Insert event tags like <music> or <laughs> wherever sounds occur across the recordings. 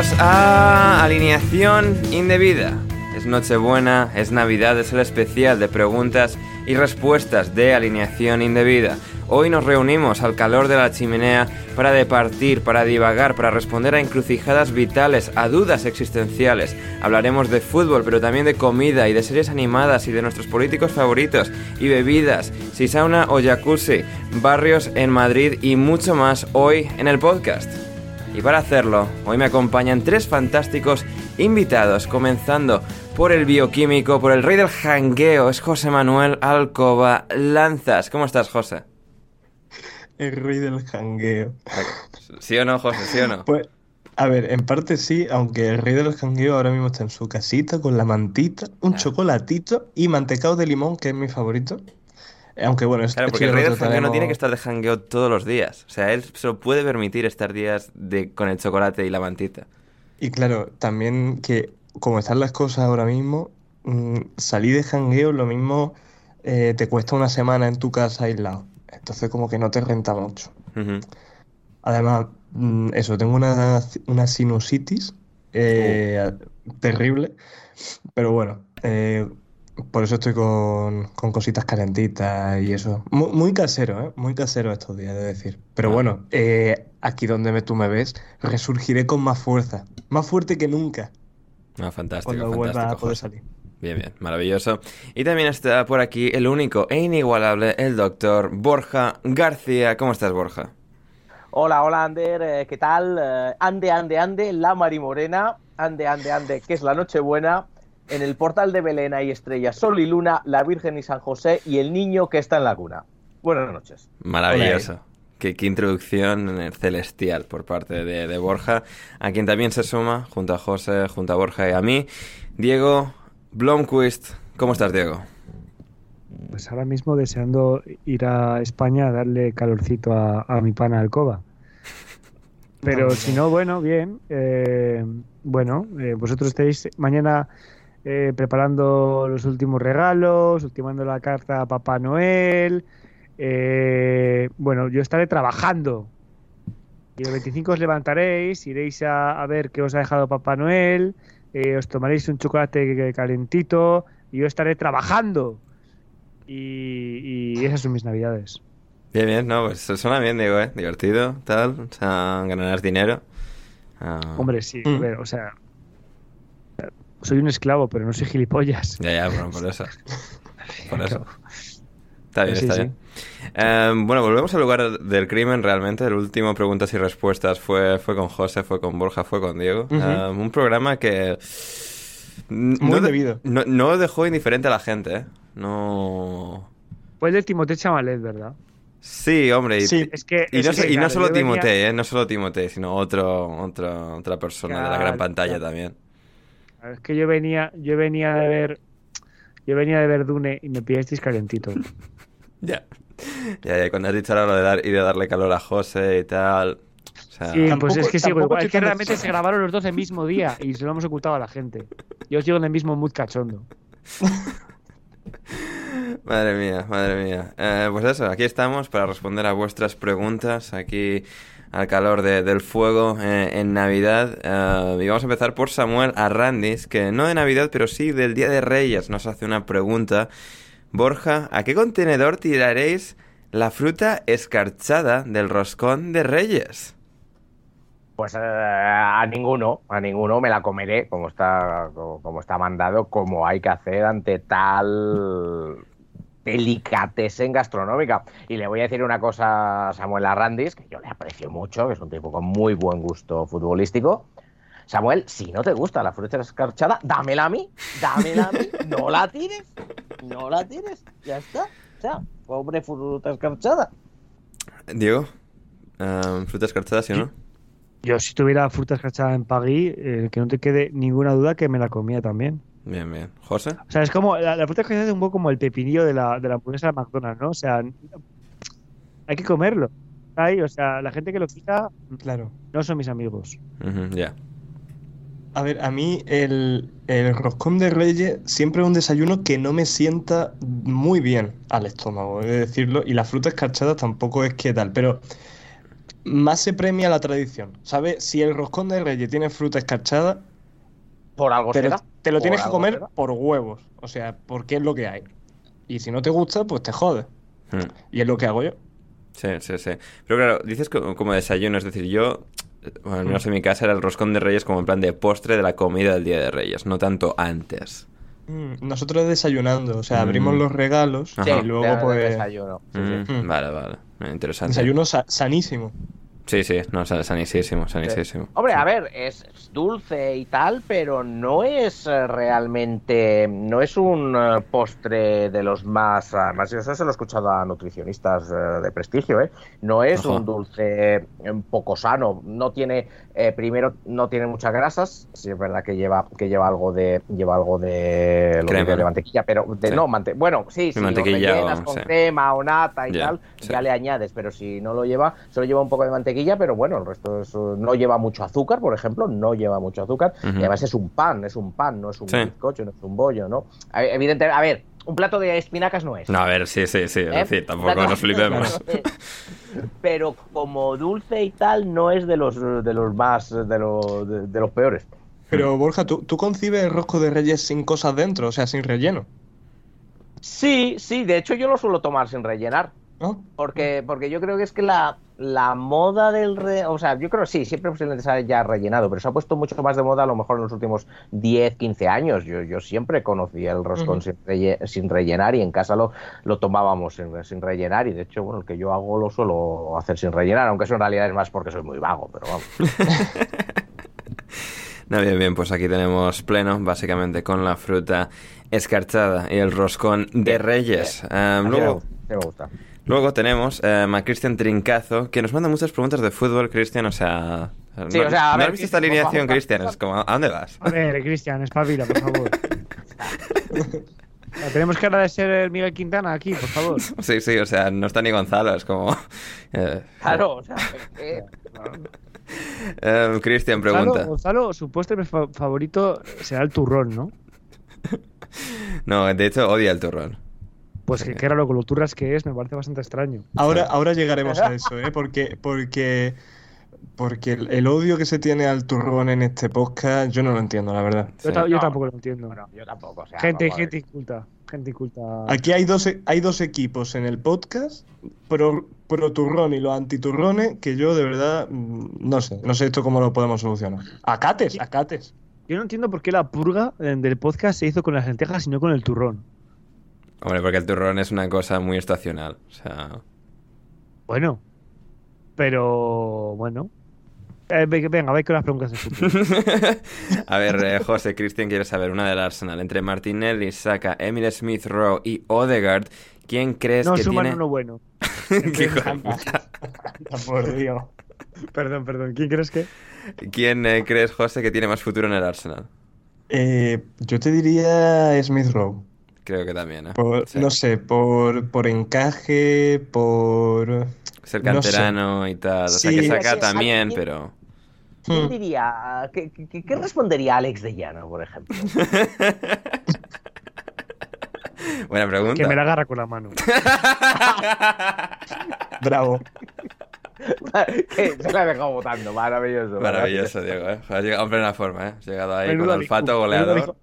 Bienvenidos a Alineación Indebida. Es Nochebuena, es Navidad, es el especial de preguntas y respuestas de Alineación Indebida. Hoy nos reunimos al calor de la chimenea para departir, para divagar, para responder a encrucijadas vitales, a dudas existenciales. Hablaremos de fútbol, pero también de comida y de series animadas y de nuestros políticos favoritos y bebidas, si sauna o jacuzzi, barrios en Madrid y mucho más hoy en el podcast. Y para hacerlo, hoy me acompañan tres fantásticos invitados, comenzando por el bioquímico, por el rey del jangueo, es José Manuel Alcoba Lanzas. ¿Cómo estás, José? El rey del jangueo. ¿Sí o no, José? ¿Sí o no? Pues, a ver, en parte sí, aunque el rey del jangueo ahora mismo está en su casita con la mantita, un chocolatito y mantecado de limón, que es mi favorito. Aunque bueno, es Claro, porque el rey del jangueo no tiene que estar de jangueo todos los días. O sea, él se lo puede permitir estar días de, con el chocolate y la mantita. Y claro, también que como están las cosas ahora mismo, mm, salir de jangueo lo mismo eh, te cuesta una semana en tu casa aislado. Entonces como que no te renta mucho. Además, mm, eso, tengo una, una sinusitis eh, terrible, pero bueno, eh, por eso estoy con, con cositas calentitas y eso. Mu- Muy, casero, ¿eh? Muy casero estos días, de decir. Pero Ah. bueno, eh, aquí donde me, tú me ves, resurgiré con más fuerza, más fuerte que nunca Ah, fantástico, cuando vuelva a fantástico, poder salir. Bien, bien, maravilloso. Y también está por aquí el único e inigualable, el doctor Borja García. ¿Cómo estás, Borja? Hola, hola Ander, eh, ¿qué tal? Eh, ande, ande, ande, la Marimorena, ande, ande, ande, que es la Nochebuena. En el portal de Belén hay estrellas, Sol y Luna, la Virgen y San José y el niño que está en la cuna. Buenas noches. Maravilloso. Qué, qué introducción celestial por parte de, de Borja, a quien también se suma, junto a José, junto a Borja y a mí, Diego Blomquist. ¿Cómo estás, Diego? Pues ahora mismo deseando ir a España a darle calorcito a, a mi pana Alcoba. Pero si no, bueno, bien. eh, bueno, eh, vosotros estáis mañana eh, preparando los últimos regalos, ultimando la carta a Papá Noel. eh, bueno, yo estaré trabajando. Y el 25 os levantaréis, iréis a, a ver qué os ha dejado Papá Noel, eh, os tomaréis un chocolate calentito y yo estaré trabajando. Y, y esas son mis navidades. Bien, bien, no, pues suena bien, Diego, ¿eh? Divertido, tal, o sea, ganarás dinero. Ah, Hombre, sí, Mm. a ver, o sea, soy un esclavo, pero no soy gilipollas. Ya, ya, bueno, por eso. <laughs> por eso. Está bien, Sí, está sí. bien. Eh, bueno, volvemos al lugar del crimen realmente. El último preguntas y respuestas fue, fue con José, fue con Borja, fue con Diego. Eh, un programa que... Muy no, de- debido. no, no dejó indiferente a la gente, ¿eh? No... Pues de Timothée Chamalet, ¿verdad? Sí, hombre. Y, Sí. Es que. y es no, que, solo yo venía- Timothée, ¿eh? No solo Timothée, sino otro, otro, otra persona de la gran pantalla claro. también. Es que yo venía, yo venía de ver. Yo venía de ver Dune y me pillasteis calentito. <laughs> Ya. Ya, ya, cuando has dicho ahora lo de dar, ir a darle calor a José y tal... O sea, Sí, Tampoco- pues es que sigo tampoco igual. Es que realmente se grabaron los dos el mismo día y se lo hemos ocultado a la gente. Yo sigo en el mismo mood cachondo. <laughs> Madre mía, madre mía. Eh, pues eso, aquí estamos para responder a vuestras preguntas, aquí al calor de- del fuego eh, en Navidad. Eh, y vamos a empezar por Samuel Arrandis, que no de Navidad, pero sí del Día de Reyes, nos hace una pregunta. Borja, ¿a qué contenedor tiraréis la fruta escarchada del roscón de Reyes? Pues eh, a ninguno, a ninguno me la comeré como está, como está mandado, como hay que hacer ante tal delicatesen gastronómica. Y le voy a decir una cosa a Samuel Arrandis, que yo le aprecio mucho, que es un tipo con muy buen gusto futbolístico. Samuel, si no te gusta la fruta escarchada, dámela a mí, dámela a mí, no la tires, no la tires, ya está. O sea, pobre fruta escarchada. Diego, eh, fruta escarchada, ¿sí o no? Yo, si tuviera fruta escarchada en Pagui, eh, que no te quede ninguna duda que me la comía también. Bien, bien. ¿José? O sea, es como. La, la fruta escarchada es un poco como el pepinillo de la, de la hamburguesa de McDonald's, ¿no? O sea, hay que comerlo. Ay, o sea, la gente que lo quita Claro. no son mis amigos. Ya. A ver, a mí el, el roscón de Reyes siempre es un desayuno que no me sienta muy bien al estómago, he de decirlo, y la fruta escarchada tampoco es que tal, pero más se premia la tradición, ¿sabes? Si el roscón de Reyes tiene fruta escarchada, Por algo te lo, será. te lo tienes que comer será. por huevos, o sea, porque es lo que hay. Y si no te gusta, pues te jodes. Mm. Y es lo que hago yo. Sí, sí, sí. Pero claro, dices co- como desayuno, es decir, yo, bueno, al menos en mi casa era el roscón de Reyes como en plan de postre de la comida del Día de Reyes, no tanto antes. Mm, Nosotros desayunando, o sea, Mm. abrimos los regalos Ajá. Y luego pues desayuno. Sí. Mm. Vale, vale. Interesante. desayuno sa- sanísimo. Sí, sí, no, san- sanísimo, sanísimo. Hombre, Sí. a ver, es dulce y tal, pero no es eh, realmente, no es un eh, postre de los más, además yo eso se lo he escuchado a nutricionistas eh, de prestigio, ¿eh? No es un dulce poco sano, no tiene, eh, primero no tiene muchas grasas, sí es verdad que lleva, que lleva algo de, lleva algo de, lo Crema, de mantequilla, pero de, Sí. no, mante- bueno, sí, lo mantequilla rellenas o- con crema o nata y tal, sí. ya le añades, pero si no lo lleva, solo lleva un poco de mantequilla, pero bueno, el resto es, no lleva mucho azúcar, por ejemplo, no lleva mucho azúcar, y además es un pan, es un pan, no es un Sí. bizcocho, no es un bollo, ¿no? A- Evidentemente, a ver, un plato de espinacas no es. No, a ver, sí, sí, sí, ¿eh? tampoco plato- nos flipemos. pero como dulce y tal, no es de los de los más de, los de, de los peores. Pero Borja, ¿tú, tú concibes el rosco de Reyes sin cosas dentro, o sea, sin relleno, Sí, sí, de hecho yo lo suelo tomar sin rellenar. ¿No? Porque, porque yo creo que es que la, la moda del... Re... O sea, yo creo sí, siempre posiblemente se haya rellenado, pero se ha puesto mucho más de moda a lo mejor en los últimos 10, 15 años. Yo, yo siempre conocía el roscón sin, relle- sin rellenar y en casa lo, lo tomábamos sin, sin rellenar y de hecho, bueno, el que yo hago lo suelo hacer sin rellenar, aunque eso en realidad es más porque soy muy vago, pero vamos. <laughs> No, bien, bien, pues aquí tenemos pleno, básicamente con la fruta escarchada y el roscón de Reyes. Luego, así me gusta. Luego tenemos eh, a Cristian Trincazo, que nos manda muchas preguntas de fútbol, Cristian, o sea... Sí, no, o sea, a ¿no ver, has visto esta alineación. Cristian? Es como, ¿a dónde vas? A ver, Cristian, espabila, por favor. <laughs> Tenemos que agradecer el Miguel Quintana aquí, por favor. Sí, sí, o sea, no está ni Gonzalo, es como... <laughs> eh, Claro, o sea, que- <laughs> eh, Cristian Gonzalo, pregunta. Gonzalo, su postre fa- favorito será el turrón, ¿no? No, de hecho odia el turrón. Pues que, que era lo que lo turras que es, me parece bastante extraño. Ahora, ahora llegaremos a eso, ¿eh? Porque, porque, porque el, el odio que se tiene al turrón en este podcast, yo no lo entiendo, la verdad. Yo, Sí. ta- yo No. tampoco lo entiendo. bueno, yo tampoco, o sea, gente, gente inculta. Gente inculta. Aquí hay dos, hay dos equipos en el podcast, pro, pro turrón y los antiturrones, que yo de verdad mm, no sé, no sé esto cómo lo podemos solucionar. Acates, acates. Yo no entiendo por qué la purga eh, del podcast se hizo con las lentejas y no con el turrón. Hombre, porque el turrón es una cosa muy estacional. O sea. Bueno. Pero bueno. Eh, ve- venga, ve con las preguntas. <laughs> A ver, eh, José, Cristian quiere saber una del Arsenal. Entre Martinelli, Saka, Emile Smith Rowe y Odegaard, ¿quién crees No que suman tiene...? uno bueno. <laughs> ¿Qué? <laughs> Por Dios. Perdón, perdón. ¿Quién crees que? ¿Quién eh, crees, José, que tiene más futuro en el Arsenal? Eh, yo te diría Smith Rowe. Creo que también, ¿eh? Por- Sí. No sé, por, por encaje, por... Ser no sé. canterano y tal. O sea, Sí. que Saka Sí, sí, también, pero... ¿Quién Hmm. diría? ¿Qué, qué- qué respondería Alex de Llano, por ejemplo? <laughs> Buena pregunta. Que me la agarra con la mano. <laughs> Bravo. <laughs> que se la ha dejado votando, maravilloso. Maravilloso, Diego, ¿eh? Has llegado en plena forma, ¿eh? Has llegado ahí Menudo con Alijú, olfato menudo goleador.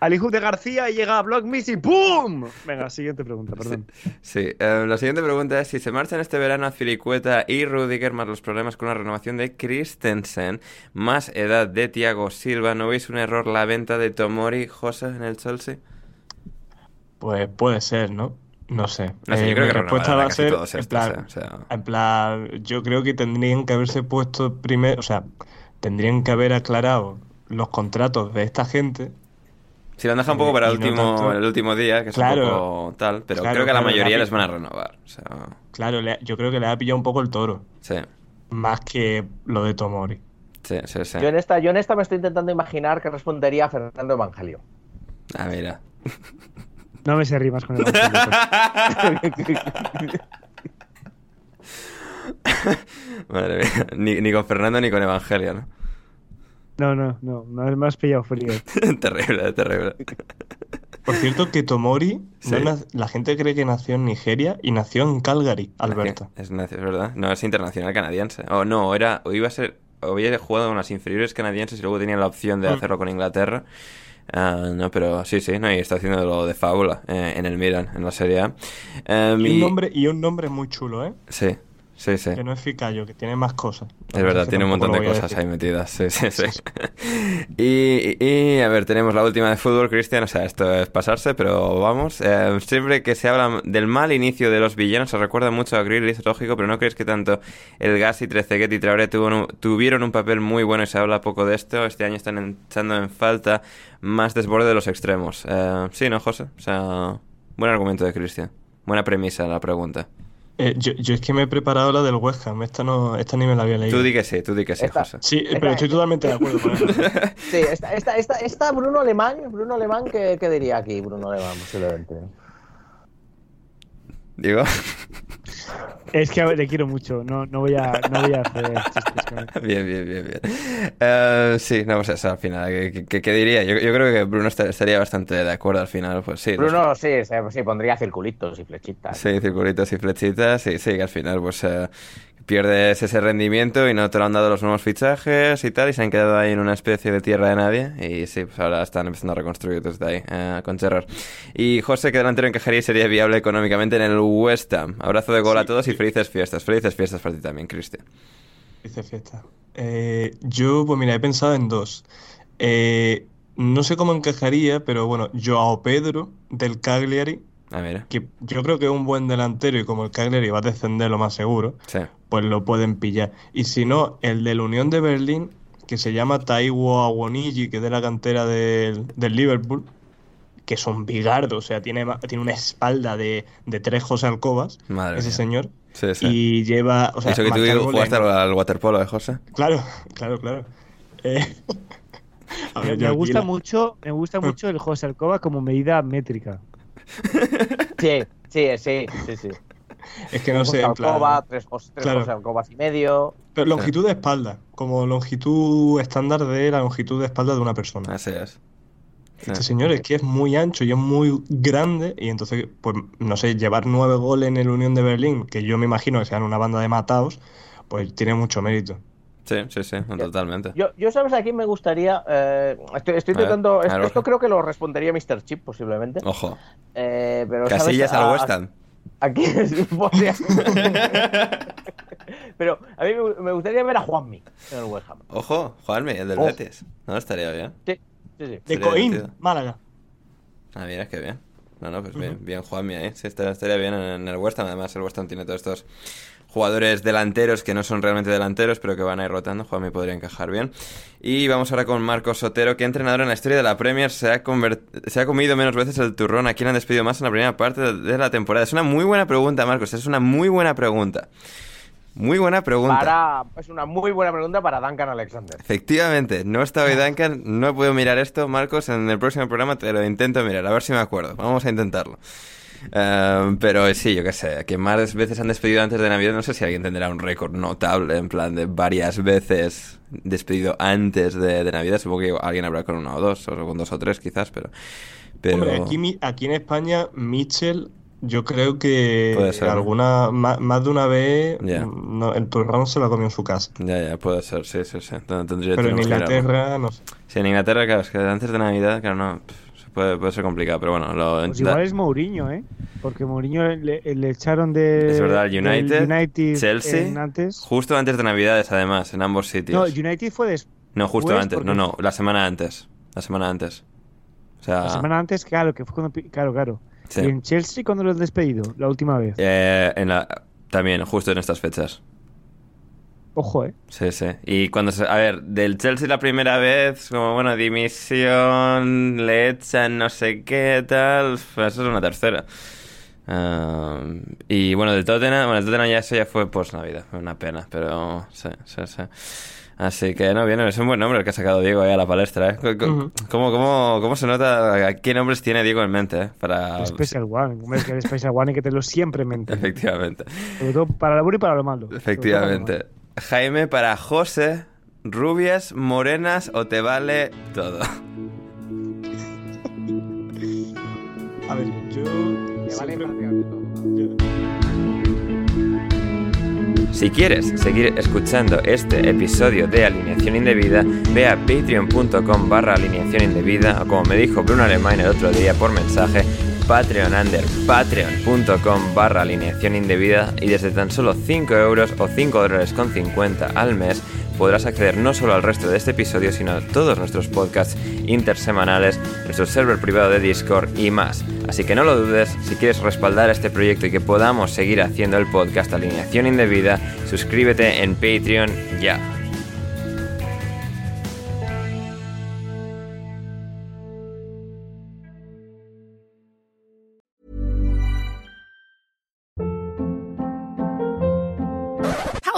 Alijú. Al hijo de García y llega a Block Miss y ¡pum! Venga, siguiente pregunta, perdón. Sí, eh, la siguiente pregunta es si se marchan este verano a Filicueta y Rudiger más los problemas con la renovación de Christensen, más edad de Thiago Silva, ¿no veis un error la venta de Tomori José en el Chelsea? Pues puede ser, ¿no? No sé. No sé, yo Eh, creo mi que respuesta va a ser, todos en estos, plan. O sea, en plan, yo creo que tendrían que haberse puesto primero, o sea, tendrían que haber aclarado los contratos de esta gente. Si lo han dejado un poco Eh, para el no último, el último día, que es Claro. un poco tal, pero Claro, creo que a la mayoría la- les van a renovar. O sea, Claro, le- yo creo que le ha pillado un poco el toro, sí, más que lo de Tomori. sí, sí, sí. Yo en, esta, yo en esta me estoy intentando imaginar que respondería Fernando Evangelio. Ah, mira. No me sé rimas con el evangelio. <laughs> Madre mía. Ni, ni con Fernando ni con Evangelio, ¿no? No, no, no. No me has pillado frío. <laughs> terrible, terrible. Por cierto, que Tomori, Sí. no nac- la gente cree que nació en Nigeria y nació en Calgary, Alberta. Es, verdad. No, es internacional canadiense. O no, era, o iba a ser, o había jugado con las inferiores canadienses y luego tenía la opción de Mm. hacerlo con Inglaterra. Ah, no, pero sí, sí, no, y está haciendo lo de fábula eh, en el Milan, en la Serie A. Y mi- un nombre, y un nombre muy chulo, ¿eh? Sí, sí, sí. Que no es Ficayo, que tiene más cosas. Es verdad, tiene un montón de cosas ahí metidas. Sí, sí, sí. <laughs> Y, y, a ver, tenemos la última de fútbol, Cristian. O sea, esto es pasarse, pero vamos. Eh, siempre que se habla del mal inicio de los villanos, se recuerda mucho a Grealish, lógico, pero ¿no crees que tanto el Gassi, Trezeguet y Traoré tuvieron un papel muy bueno y se habla poco de esto? Este año están echando en falta más desborde de los extremos. Eh, sí, ¿no, José? O sea, buen argumento de Cristian. Buena premisa la pregunta. Eh, yo, yo es que me he preparado la del West Ham, esta, no, esta ni me la había leído. Tú di que sí, tú di que sí, Esta- José. Sí, pero estoy totalmente de acuerdo con <laughs> eso. Sí, esta, esta, esta, esta Bruno Alemán, Bruno Alemán, ¿qué, qué diría aquí Bruno Alemán posiblemente? Digo. Es que le quiero mucho. No, no, voy, a, no voy a hacer chistes con él. <laughs> Bien, bien, bien, bien. Eh, sí, no, pues eso al final. ¿Qué, qué- qué diría? Yo, yo creo que Bruno esta- estaría bastante de acuerdo al final. Pues sí. los- Bruno sí, sí, pondría circulitos y flechitas. Sí, circulitos y flechitas. Sí, sí, que al final pues eh, pierdes ese rendimiento y no te lo han dado los nuevos fichajes y tal. Y se han quedado ahí en una especie de tierra de nadie. Y sí, pues ahora están empezando a reconstruir desde ahí eh, con Gerrard. Y José, que delantero encajaría y sería viable económicamente en el West Ham. Abrazo de gol a todos y felices fiestas. Felices fiestas para ti también, Cristian. Dice fiesta. Eh, yo, pues mira, he pensado en dos. Eh, no sé cómo encajaría, pero bueno, Joao Pedro del Cagliari, Ah, mira. que yo creo que es un buen delantero y como el Cagliari va a descender lo más seguro, Sí. pues lo pueden pillar. Y si no, el de la Unión de Berlín, que se llama Taiwo Awoniji, que es de la cantera del, del Liverpool, que es un bigardo, o sea, tiene, tiene una espalda de, de tres José Alcobas, Madre ese mía. señor, Sí, sí. y lleva, o sea, Eso que tú jugaste en- al, waterpolo, ¿eh, José? Claro, <laughs> claro, claro. Eh, <laughs> a Me, ver, gusta mucho, me gusta mucho el José Alcoba como medida métrica. Sí, sí, sí, sí, sí. Es que no sé, en plan- Alcoba, tres, tres Claro. Alcobas y medio. Pero longitud de espalda, como longitud estándar de la longitud de espalda de una persona. Así es. Sí. Este señor es que es muy ancho y es muy grande y entonces, pues, no sé, llevar nueve goles en el Unión de Berlín, que yo me imagino que sean una banda de matados, pues tiene mucho mérito. Sí, sí, sí, totalmente. Yo, yo ¿sabes a quién me gustaría? Eh, estoy estoy ver, a esto, creo que lo respondería Mr. Chip, posiblemente. Ojo. Eh. Casillas al West Ham. Aquí es- podría- <laughs> Pero a mí me, gustaría ver a Juanmi en el West Ham. Ojo, Juanmi, el del Oh. Betis. No, estaría bien. Sí, sí, sí. De Coín. Málaga. Ah, mira, qué bien. No, no, pues bien, bien Juanmi ahí. Sí, estaría, estaría bien en el West Ham. Además, el West Ham tiene todos estos jugadores delanteros que no son realmente delanteros, pero que van a ir rotando. Juanmi podría encajar bien. Y vamos ahora con Marcos Sotero, que entrenador en la historia de la Premier se ha, se ha comido menos veces el turrón. ¿A quién han despedido más en la primera parte de- de la temporada? Es una muy buena pregunta, Marcos. Es una muy buena pregunta. Muy buena pregunta. Para, es una muy buena pregunta para Duncan Alexander. Efectivamente, no está hoy Duncan, no he podido mirar esto, Marcos, en el próximo programa te lo intento mirar, a ver si me acuerdo, vamos a intentarlo. Eh, pero sí, yo qué sé, que más veces han despedido antes de Navidad, no sé si alguien tendrá un récord notable, en plan de varias veces despedido antes de, de Navidad, supongo que alguien habrá con uno o dos, o con dos o tres quizás, pero... pero... Hombre, aquí, aquí en España, Mitchell, yo creo que Puede ser, alguna, más, más de una vez mm, no, el turrón se lo ha comido en su casa. Ya, ya, puede ser, sí, sí, sí. Tendría- Pero en. Inglaterra, no sé. Sí, en Inglaterra, claro, es que antes de Navidad, claro, no, puede, puede ser complicado, pero bueno, lo... Pues igual es Mourinho, ¿eh? Porque Mourinho le, le echaron de. Es verdad, United, United Chelsea, antes. justo antes de Navidades, además, en ambos No, sitios. el United fue des- No, justo antes, no, no, la semana antes. La semana antes. O sea, la semana antes, claro, que fue cuando. Claro, claro. sí. ¿Y en Chelsea cuando lo has despedido? La última vez. Eh, en la, también, justo en estas fechas. Ojo, ¿eh? Sí, sí. Y cuando se. A ver, del Chelsea la primera vez, como bueno, dimisión, le echan no sé qué, tal. Pues eso es una tercera. Ah, y bueno, del Tottenham, bueno, el Tottenham ya eso ya fue post Navidad, una pena, pero sí, sí, sí. Así que no, bien, es un buen nombre el que ha sacado Diego ahí a la palestra, ¿eh? ¿Cómo, cómo, cómo se nota a qué nombres tiene Diego en mente, eh? Para... Special One. Es que el Special One hay que tenerlo siempre en mente. <laughs> Efectivamente. Sobre todo para lo bueno y para lo malo. Efectivamente. Jaime para José, rubias, morenas o te vale todo. A ver, yo. Siempre- todo. Si quieres seguir escuchando este episodio de Alineación Indebida, ve a patreon.com barra alineación indebida o como me dijo Bruno Alemán el otro día por mensaje, Patreon under patreon.com barra alineación indebida y desde tan solo 5 euros o 5 dólares con 50 al mes podrás acceder no solo al resto de este episodio, sino a todos nuestros podcasts intersemanales, nuestro server privado de Discord y más. Así que no lo dudes, si quieres respaldar este proyecto y que podamos seguir haciendo el podcast Alineación Indebida, suscríbete en Patreon ya.